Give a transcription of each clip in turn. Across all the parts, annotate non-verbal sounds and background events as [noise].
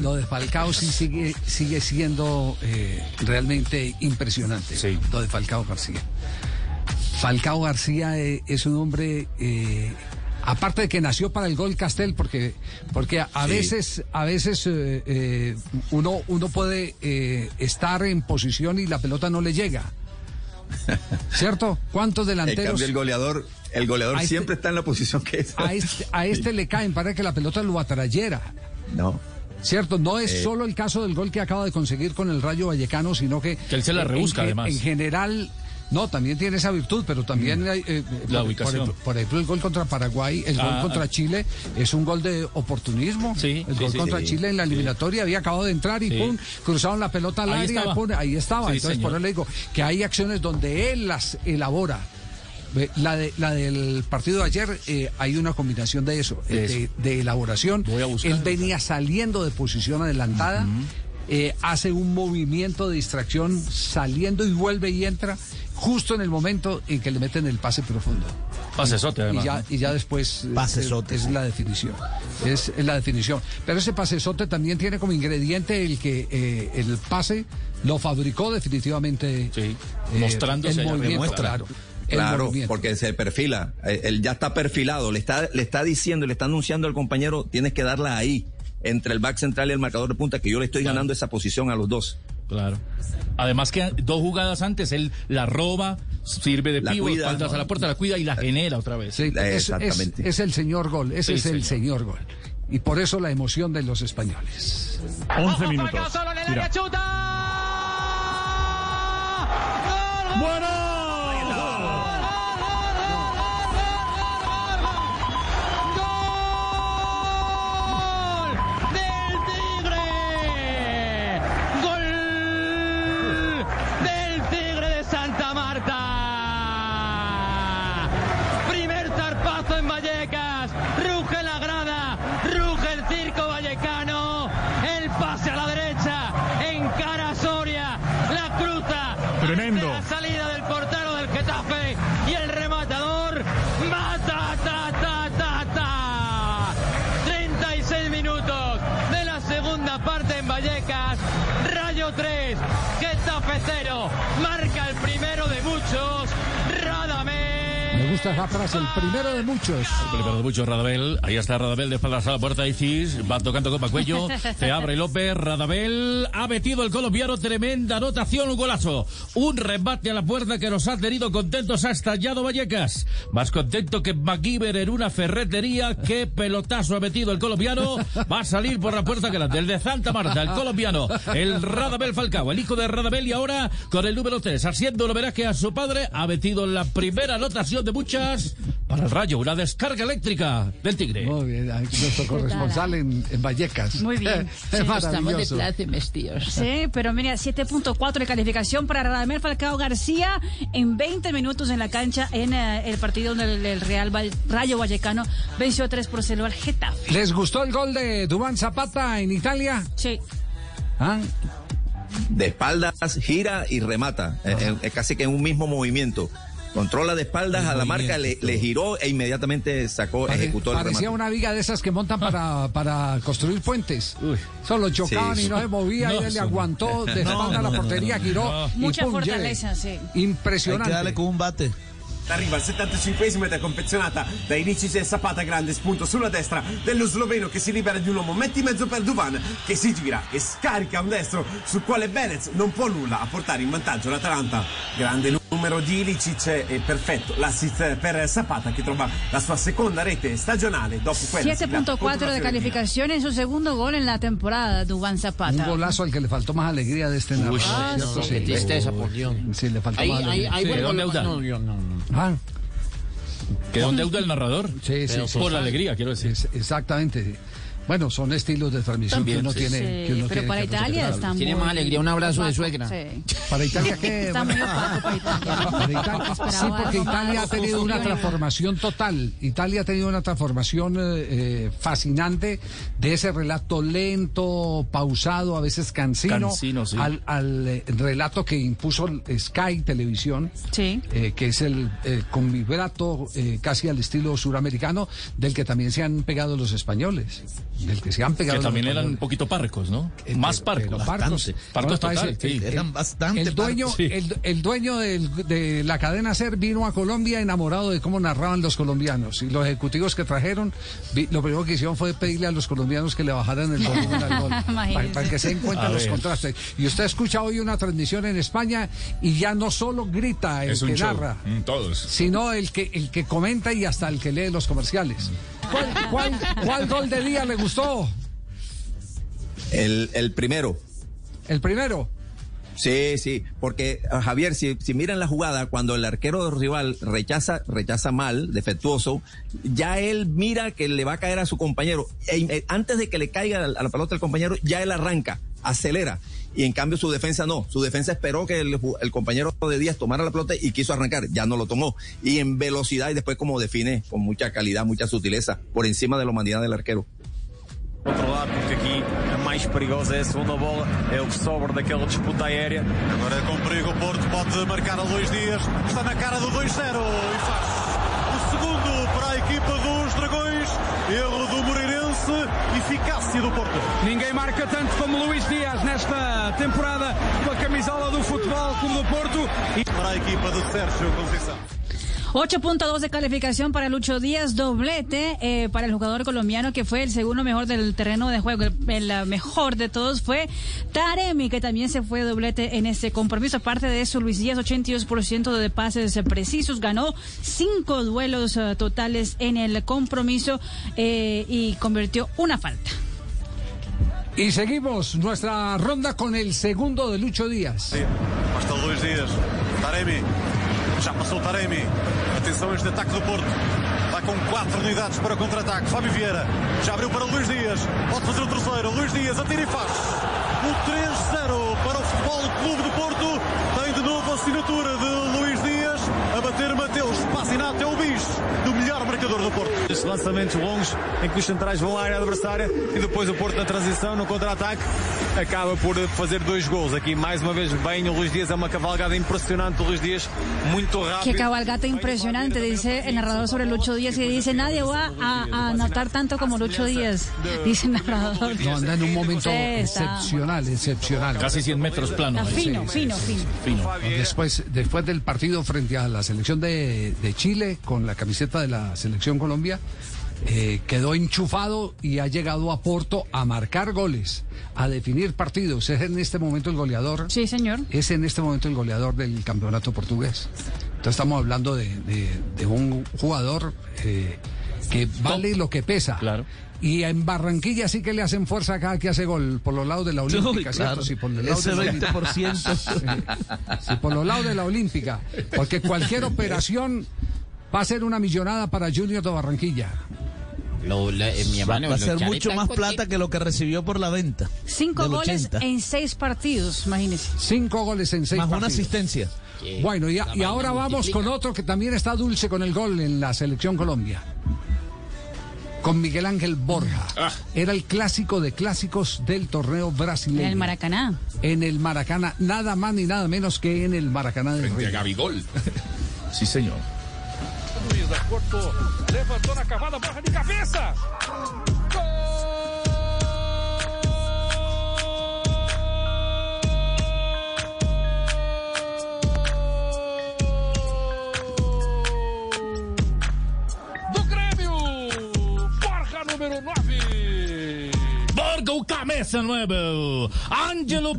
lo de Falcao sí sigue, sigue siendo eh, realmente impresionante. Sí. Lo de Falcao García. Falcao García eh, es un hombre, eh, aparte de que nació para el gol Castel, porque, porque a, a Sí. veces, a veces eh, eh, uno, uno puede eh, estar en posición y la pelota no le llega. [laughs] ¿Cierto? ¿Cuántos En delanteros? cambio, el goleador, el goleador este- siempre está en la posición que es. A este, a este le caen para que la pelota lo atrayera. No. Cierto, no es Eh. solo el caso del gol que acaba de conseguir con el Rayo Vallecano, sino que... Que él se la en- rebusca, en, además. En general, no, también tiene esa virtud, pero también hay... eh, La por- ubicación. Por, ejemplo- por ejemplo, el gol contra Paraguay, el Ah, gol contra ah. Chile, es un gol de oportunismo. Sí, el sí, gol sí, contra sí. Chile en la eliminatoria había acabado de entrar y Sí. pum, cruzaron la pelota al Ahí área, estaba. pum, ahí estaba. Sí, Entonces, por eso le digo que hay acciones donde él las elabora. La, de, la del partido de ayer, eh, hay una combinación de eso, eh, Eso. de, de elaboración. Voy a buscar. Él venía saliendo de posición adelantada, eh, hace un movimiento de distracción, saliendo y vuelve y entra justo en el momento en que le meten el pase profundo. Pasesote, Y además. ya, ¿no? y ya después eh, Pasesote, es, es la definición. Es, es la definición. Pero ese pasesote también tiene como ingrediente el que eh, el pase lo fabricó definitivamente. Sí, mostrándose el movimiento, claro. Claro, porque se perfila. Eh, Él ya está perfilado. Le está, le está diciendo, le está anunciando al compañero, tienes que darla ahí, entre el back central y el marcador de punta, que yo le estoy Claro. ganando esa posición a los dos. Claro. Además que dos jugadas antes, él la roba, sirve de pivo, cuida. espaldas a la puerta, la cuida y la genera otra vez. Sí, es, es- Exactamente. es el señor gol, ese Sí, es el señor. señor gol. Y por eso la emoción de los españoles. 11 minutos. Mira. ¡Bueno! Rayo 3, Getafe 0. Marca el primero de muchos. Gusta esa frase, el primero de muchos. Primero de mucho Radabel, ahí está Radabel de espaldas a la puerta de Icis, va tocando copa cuello, [laughs] se abre López, Radabel ha metido el colombiano, tremenda anotación, un golazo, un rebate a la puerta que nos ha tenido contentos, ha estallado Vallecas, más contento que MacGyver en una ferretería, qué pelotazo ha metido el colombiano, va a salir por la puerta grande, el de Santa Marta, el colombiano, el Radabel Falcao, el hijo de Radabel. Y ahora con el número 3, haciendo el homenaje a su padre, ha metido la primera anotación de para el Rayo, una descarga eléctrica del Tigre. Muy bien, nuestro corresponsal en, en Vallecas. Muy bien. Es [laughs] Sí, maravilloso. tíos. Sí, pero mira, 7.4 de calificación para Radamel Falcao García en 20 minutos en la cancha en eh, el partido donde el, el Real Val- Rayo Vallecano venció 3 por 0 al Getafe. ¿Les gustó el gol de Dubán Zapata en Italia? Sí. ¿Ah? De espaldas, gira y remata. Eh, eh, eh, casi que en un mismo movimiento. Controla de espaldas a la marca, le, le giró e inmediatamente sacó, Pare- ejecutó el parecía remate. una viga de esas que montan para, para construir puentes. Uy. Solo chocaban Sí. y no se movía No, y él le aguantó [laughs] de espalda la portería, giró. y Mucha pum, fortaleza, sí. Impresionante. Hay que darle con un bate. Arriva al 75esimo ed è confezionata da Inicis e Zapata, grande spunto sulla destra dello sloveno che si libera di un uomo, mette in mezzo per Duvan che si gira e scarica un destro sul quale Benez non può nulla a portare in vantaggio l'Atalanta. Grande numero di Ilicic e perfetto l'assist per Zapata che trova la sua seconda rete stagionale dopo quella siglata contro 7.4 la de calificación su segundo gol en la temporada, Dubán Un Zapata. golazo al que le faltó más alegría de este narrador. Ah, ¿cierto? no, qué tristeza, por Dios. Sí, le faltó Ahí, más alegría. No, yo no, no. Ah, Quedó en deuda el narrador. sí, sí, sí. Por la alegría, quiero decir. Es- exactamente. Bueno, son estilos de transmisión También, que uno sí. tiene. Sí, que uno pero tiene para que Italia está Tiene más alegría, un abrazo de suegra. Sí. Para Italia que Está muy opaco para Italia. [laughs] Para Italia- Esperaba sí, porque Italia ha tenido una transformación total. Italia ha tenido una transformación eh, eh, fascinante de ese relato lento, pausado, a veces cansino, Cansino, sí. al, al, eh, relato que impuso Sky Televisión, Sí. eh, que es el eh, con vibrato eh, casi al estilo suramericano, del que también se han pegado los españoles. Del que se han pegado. Que también eran un poquito parcos, ¿no? Eh, Más pero- pero parcos. parcos. Bastante. ¿No Parcos total, sí. El- Eran bastante El dueño, parcos. el, el dueño del- de la cadena SER vino a Colombia enamorado de cómo narraban los colombianos. Y los ejecutivos que trajeron, vi- lo primero que hicieron fue pedirle a los colombianos que le bajaran el volumen al [laughs] gol. para, que se den cuenta los contrastes. Y usted escucha hoy una transmisión en España y ya no solo grita el Es que narra Mm, Todos. sino el que el que comenta y hasta el que lee los comerciales. ¿Cuál, cuál, cuál gol de día le gustó? El, el primero. El primero. Sí, sí, porque ah, Javier, si, si miran la jugada, cuando el arquero rival rechaza, rechaza mal, defectuoso, ya él mira que le va a caer a su compañero. E- e- antes de que le caiga a la pelota al compañero, ya él arranca, acelera. Y en cambio su defensa no. Su defensa esperó que el, el compañero de Díaz tomara la pelota y quiso arrancar. Ya no lo tomó. Y en velocidad y después como define, con mucha calidad, mucha sutileza, por encima de la humanidad del arquero. Outro lado, porque aqui a mais perigosa é a segunda bola, é o que sobra daquela disputa aérea. Agora com perigo o Porto pode marcar a Luís Dias. Está na cara do 2-0 e faz o segundo para a equipa dos Dragões. Erro Moreirense, eficácia do Porto. Ninguém marca tanto como Luís Dias nesta temporada com a camisola do Futebol Clube do Porto. Para a equipa de Sérgio Conceição. 8.2 de calificación para Lucho Díaz, doblete eh, para el jugador colombiano que fue el segundo mejor del terreno de juego. El, el, mejor de todos fue Taremi, que también se fue doblete en este compromiso. Aparte de eso, Luis Díaz, 82% de pases eh, precisos, ganó cinco duelos uh, totales en el compromiso eh, y convirtió una falta. Y seguimos nuestra ronda con el segundo de Lucho Díaz. Basta Luís Dias. Taremi. Já passou Taremi. Atenção este ataque do Porto. Está com quatro unidades para contra-ataque. Fábio Vieira. Já abriu para Luís Dias. Pode fazer o terceiro. Luís Dias atira e faz. O 3-0 para o Futebol Clube do Porto. Tem de novo a assinatura de bater Mateus Passinato é o bis do melhor marcador do Porto. Estes lançamentos longos em que os centrais vão à área adversária e depois o Porto na transição, no contra-ataque, acaba por fazer dois gols. Aqui mais uma vez bem o Luís Dias, é uma cavalgada impressionante do Luís Dias, muito rápido. Qué cabalgata impresionante, dice el narrador sobre Lucho Díaz y dice, nadie va a, a anotar tanto como Lucho Díaz, dice el narrador. No, anda en un momento excepcional, excepcional. Casi 100 metros plano. Fino, fino, fino. Fino. Después, después del partido frente a la selección de, de Chile con la camiseta de la selección Colombia, eh, quedó enchufado y ha llegado a Porto a marcar goles, a definir partidos. Es en este momento el goleador. Sí, señor. Es en este momento el goleador del campeonato portugués. Entonces estamos hablando de, de- de un jugador eh, que vale lo que pesa. Claro. Y en Barranquilla sí que le hacen fuerza cada que hace gol por los lados de la Olímpica, Uy, ¿cierto? claro. Sí, por el lado Ese de la Olímpica. 20%. Sí, sí, por los lados de la Olímpica. Porque cualquier operación va a ser una millonada para Junior de Barranquilla. Lo- la- eh, mi Va, hermano, va a ser mucho más plata que lo que recibió por la venta. Cinco goles 80. en seis partidos, imagínese. Cinco goles en seis Más una partidos. asistencia. Sí, Bueno, y, ahora vamos con otro que también está dulce con el gol en la selección Colombia. Con Miguel Ángel Borja. Ah. Era el clásico de clásicos del torneo brasileño. En el Maracaná. En el Maracaná, nada más ni nada menos que en el Maracaná Frente a Río. Gabigol. [laughs] Sí, señor. Luiz cortou, levantou na cavada, borra de cabeça. Borga o cabeça nuevo. Ângelo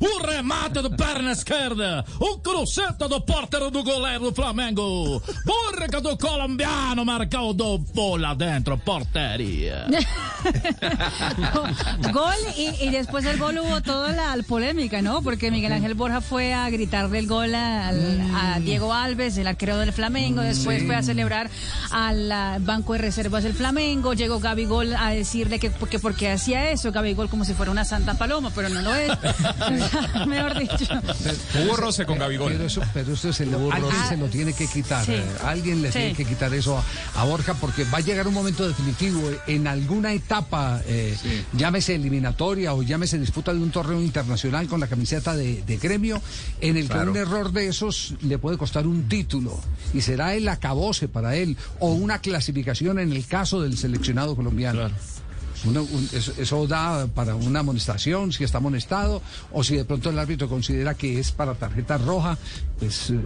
O remate de perna esquerda. O cruzeta do porteiro do goleiro do Flamengo. Borga do colombiano marcou do bola dentro, portería. [laughs] gol y, y después del gol hubo toda la polémica, ¿no? Porque Miguel Ángel Borja fue a gritarle el gol al- a Diego Alves, el arquero del Flamengo, después fue a celebrar al banco de reservas del Flamengo, llegó Gaby Gol a decirle que, que porque hacía eso, Gaby Gol como si fuera una santa paloma, pero no lo es. [laughs] [laughs] Mejor dicho. Hubo roce con Gabigol. Pero eso, pero eso se lo- alguien se lo tiene que quitar. Sí. Alguien le Sí. tiene que quitar eso a, a Borja porque va a llegar un momento definitivo en alguna etapa, eh, llámese eliminatoria o llámese disputa de un torneo internacional con la camiseta de, de gremio, en el que Claro. un error de esos le puede costar un título y será el acabose para él o una clasificación en el caso del seleccionado colombiano. Uno- un- eso, eso da para una amonestación, si está amonestado, o si de pronto el árbitro considera que es para tarjeta roja, pues... eh,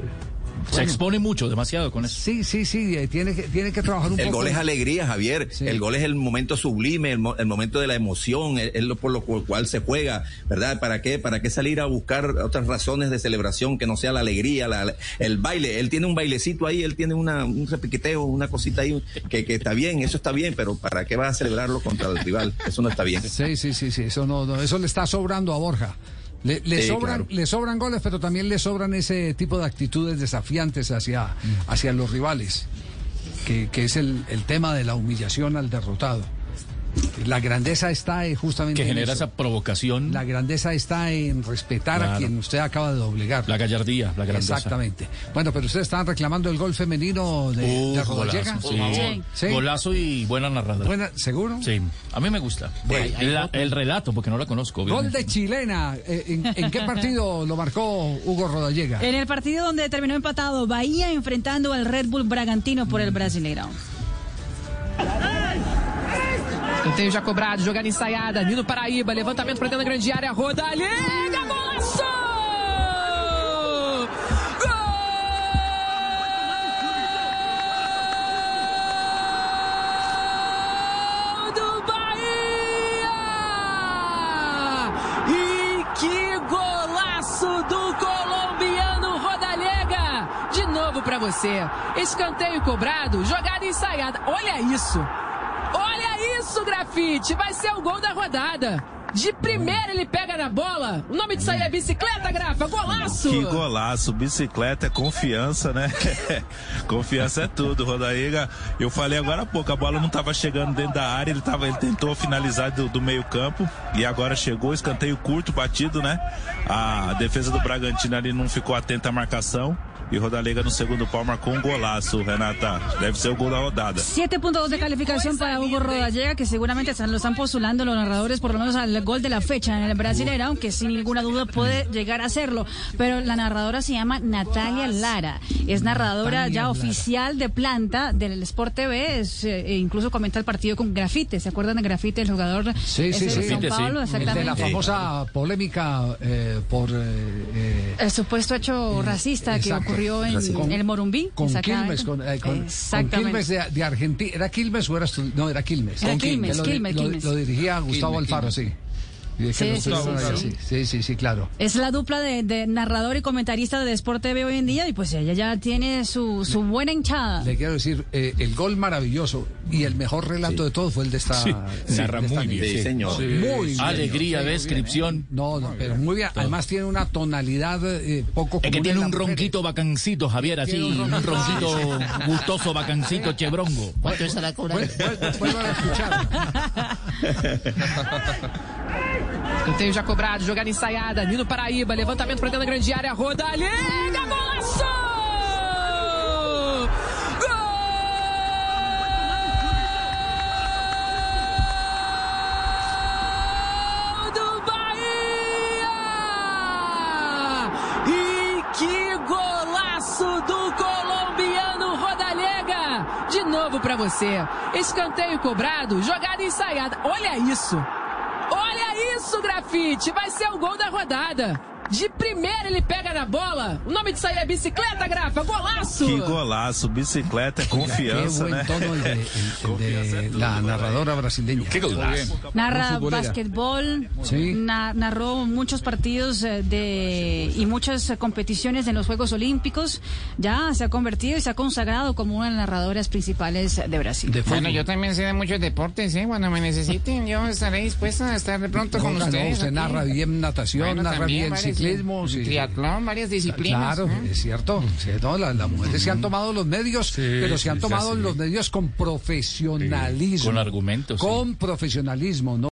Se expone mucho, demasiado con eso. Sí, sí, sí, eh, tiene que, tiene que trabajar un El poco. gol es alegría, Javier. Sí. El gol es el momento sublime, el, mo- el momento de la emoción, es, lo por lo cu- cual se juega, ¿verdad? ¿Para qué? ¿Para qué salir a buscar otras razones de celebración que no sea la alegría, la- el baile? Él tiene un bailecito ahí, él tiene una, un repiqueteo, una cosita ahí que, que está bien, eso está bien, pero ¿para qué va a celebrarlo contra el rival? Eso no está bien. Sí, sí, sí, sí, eso no, no, eso le está sobrando a Borja. Le, le Sí, sobran, claro. le sobran goles, pero también le sobran ese tipo de actitudes desafiantes hacia, hacia los rivales, que, que es el, el tema de la humillación al derrotado. La grandeza está eh, justamente Que en genera eso. esa provocación. La grandeza está en respetar a quien usted acaba de doblegar. La gallardía, la grandeza. Exactamente. Bueno, pero ustedes estaban reclamando el gol femenino de, Uh, de Rodallega. golazo, sí. Sí. Golazo y buena narradora. Buena, ¿Seguro? Sí, a mí me gusta. Bueno, la- el relato, porque no la conozco. Gol obviamente. de chilena. Eh, ¿En, en qué partido lo marcó Hugo Rodallega? En el partido donde terminó empatado, Bahía enfrentando al Red Bull Bragantino por el Brasileirão. Escanteio já cobrado, jogada ensaiada. Nino Paraíba, levantamento para dentro da grande área. Rodallega, golaço! Para você. Escanteio cobrado, jogada ensaiada. Olha isso! Isso, grafite! Vai ser o gol da rodada. De primeira ele pega na bola. O nome disso aí é bicicleta, Grafa. Golaço! Que golaço, bicicleta é confiança, né? [laughs] confiança é tudo, Rodaíga. Eu falei agora há pouco, a bola não estava chegando dentro da área, ele, tava, ele tentou finalizar do, do meio campo e agora chegou, escanteio curto, batido, né? A defesa do Bragantino ali não ficou atenta à marcação e Rodalega no segundo pau marcou um golaço, Renata. Deve ser o gol da rodada. 7.2 de calificación para Hugo Rodallega, que seguramente están- lo están postulando los narradores por lo menos al gol de la fecha en el Brasileirão, aunque sin ninguna duda puede llegar a hacerlo. Pero la narradora se llama Natalia Lara. Es narradora Natalia ya Lara. oficial de planta del Sport TV. Es, eh, e incluso comenta el partido con Grafite. ¿Se acuerdan de Grafite, el jugador Sí, ese sí, sí. de São Paulo? El de la Exactamente. famosa polémica eh, por... eh, eh, El supuesto hecho racista que exacto. Ocurrió en, Con- el Morumbí. Con. Quilmes, con, eh, con- con Exactamente. Quilmes de, de Argentina. ¿Era Quilmes o era No, era Quilmes. Era Con Quilmes, Lo, Quilmes, lo- Quilmes. lo dirigía Gustavo Quilmes, Alfaro, sí. Que Sí, sí, sí, ahí, sí. sí, sí, sí, claro. Es la dupla de, de narrador y comentarista de Sport TV hoy en día y pues ella ya tiene su, su buena hinchada. Le quiero decir, eh, el gol maravilloso y el mejor relato de todo fue el de esta. Sí, sí, narra de esta muy bien, Sí, señor. Muy bien. Alegría, Sí, descripción. No, no, pero muy bien. Además tiene una tonalidad eh, poco Es que común tiene en un ronquito bacancito, Javier, así. Un Un ronquito. gustoso, bacancito, chebrongo. ¿Cuánto estará cobrando? Vuelvan a escuchar. [laughs] Escanteio já cobrado, jogada ensaiada. Nino Paraíba, levantamento para dentro da grande área. Rodallega, golaço! Novo para você. Escanteio cobrado, jogada ensaiada. Olha isso! Isso, grafite! Vai ser o gol da rodada. De primeira ele pega na bola. O nome disso aí é bicicleta, Grafa. Golaço! Que golaço, bicicleta é buen né? de, la narradora brasileña. Qué golazo. Narra básquetbol, Sí. na- narró muchos partidos eh, de y muchas eh, competiciones en los Juegos Olímpicos. Ya se ha convertido y se ha consagrado como una de las narradoras principales de Brasil. De. Bueno, yo también sé de muchos deportes, ¿eh? Cuando me necesiten, yo estaré dispuesta a estar de pronto con No, no, ustedes. usted narra bien natación, Bueno, narra bien varias, ciclismo. sí. Triatlón, varias disciplinas. Claro, es cierto. Sí, no, la- las mujeres se han tomado los medios, pero se han tomado los medios con profesionalismo. Con argumentos. Con profesionalismo, ¿no?